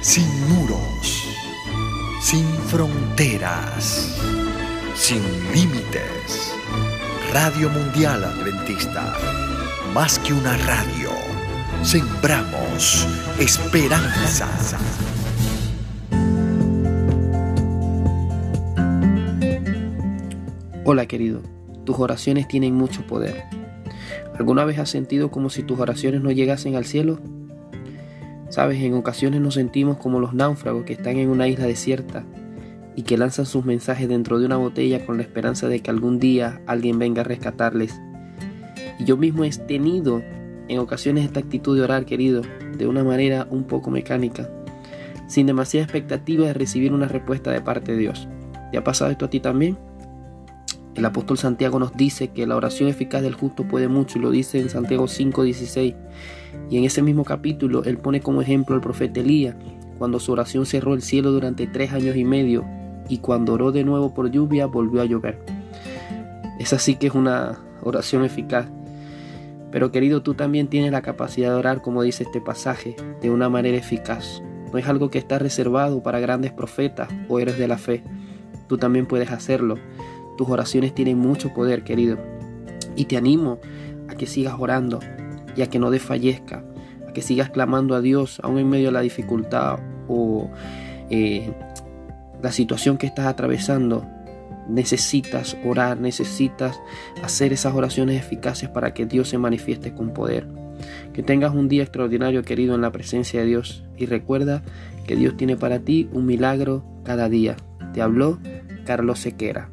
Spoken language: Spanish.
sin muros, sin fronteras, sin límites. Radio Mundial Adventista, más que una radio, sembramos esperanza. Hola querido, tus oraciones tienen mucho poder. ¿Alguna vez has sentido como si tus oraciones no llegasen al cielo? Sabes, en ocasiones nos sentimos como los náufragos que están en una isla desierta y que lanzan sus mensajes dentro de una botella con la esperanza de que algún día alguien venga a rescatarles. Y yo mismo he tenido en ocasiones esta actitud de orar, querido, de una manera un poco mecánica, sin demasiada expectativa de recibir una respuesta de parte de Dios. ¿Te ha pasado esto a ti también? El apóstol Santiago nos dice que la oración eficaz del justo puede mucho y lo dice en Santiago 5:16. Y en ese mismo capítulo él pone como ejemplo al profeta Elías, cuando su oración cerró el cielo durante tres años y medio y cuando oró de nuevo por lluvia volvió a llover. Es así que es una oración eficaz. Pero querido, tú también tienes la capacidad de orar, como dice este pasaje, de una manera eficaz. No es algo que está reservado para grandes profetas o héroes de la fe. Tú también puedes hacerlo. Tus oraciones tienen mucho poder, querido. Y te animo a que sigas orando y a que no desfallezca, a que sigas clamando a Dios aún en medio de la dificultad o eh, la situación que estás atravesando. Necesitas orar, necesitas hacer esas oraciones eficaces para que Dios se manifieste con poder. Que tengas un día extraordinario, querido, en la presencia de Dios. Y recuerda que Dios tiene para ti un milagro cada día. Te habló Carlos Sequera.